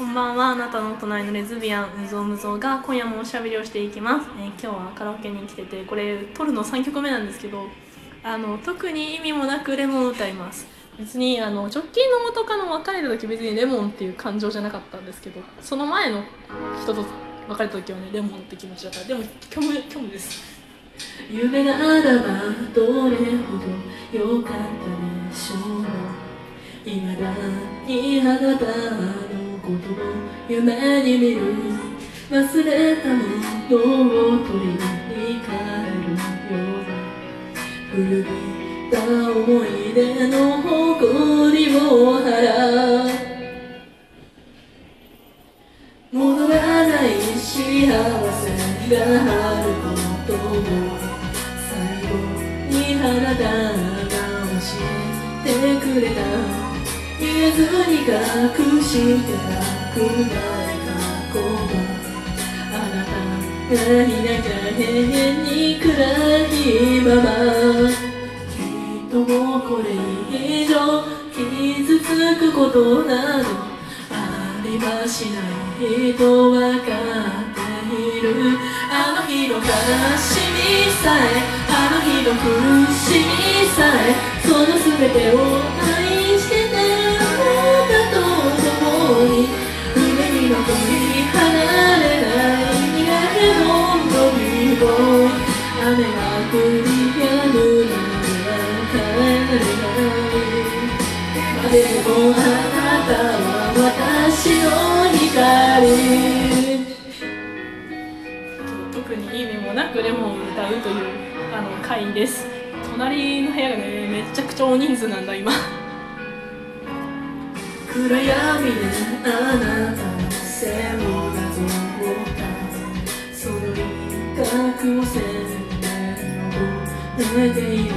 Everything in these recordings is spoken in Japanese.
こんばんは。あなたの隣のレズビアンむぞうむぞうが今夜もおしゃべりをしていきます、えー今日はカラオケに来ててこれ撮るの3曲目なんですけどあの特に意味もなくレモンを歌います。別にあの直近の元カノ別れた時別にレモンっていう感情じゃなかったんですけどその前の人と別れた時はねレモンって気持ちだった。でも虚無虚無です。夢があらばどれほど良かったでしょう。未だにあなたことを夢に見る忘れたものを取りに帰るような古びた思い出の誇りを払う戻らない幸せがあることを最後にあなたが教えてくれた。えずに隠してたくない過去はあなたがいなきゃ永遠に暗いままきっともうこれ以上傷つくことなどありはしないとわかっているあの日の悲しみさえあの日の苦しみさえその全てを雨が降り止むまで帰れないでもあなたは私の光。特に意味もなくレモンを歌うというあの回です。隣の部屋がねめちゃくちゃ大人数なんだ今。暗闇であなたの背をなぞったその一角を鮮明を寝ている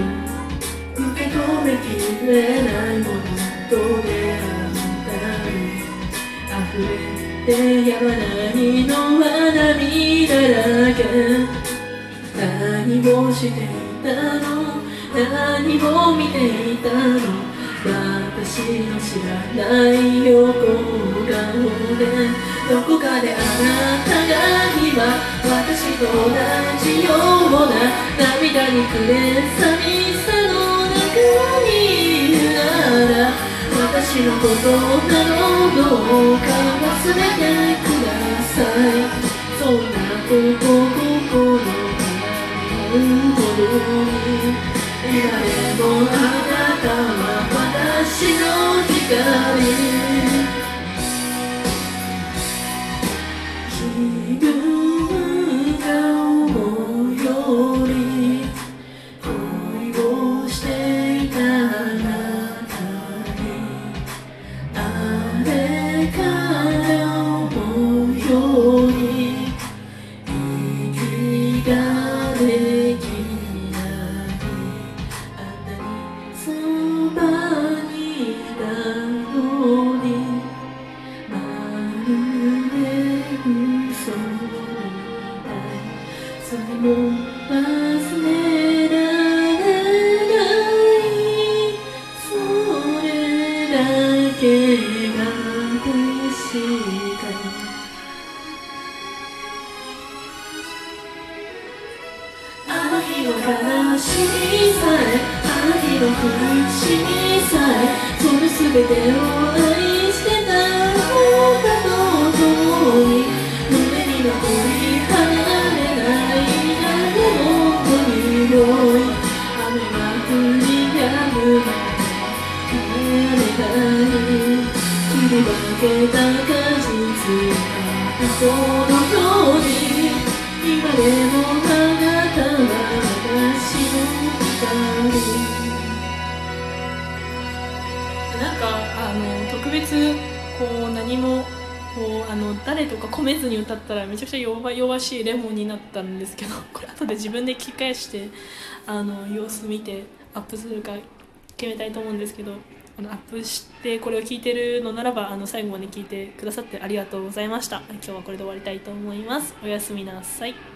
受け止めきれないものと出会ったり溢れてやまないのは涙だけ何をしていたの。何を見ていたの。私の知らない横顔で。どこかであなたが今と同じような涙に暮れ寂しさの中にいるなら私のことなのどうか忘れてくださいそんなこと心が思うほどに今でもあなたは私の光気 darling. の悲しみさえあの苦しみさえその全てを愛してたあなたと共に胸に残り離れない誰もの匂い雨が降り止むまで帰れない切り分けた果実がそのように今でもあなたは光なんかあの特別こう何もこうあの誰とか込めずに歌ったらめちゃくちゃ弱々しいレモンになったんですけど これ後で自分で聞き返してあの様子見てアップするか決めたいと思うんですけどあのアップしてこれを聞いてるのならばあの最後まで聞いてくださってありがとうございました。今日はこれで終わりたいと思います。おやすみなさい。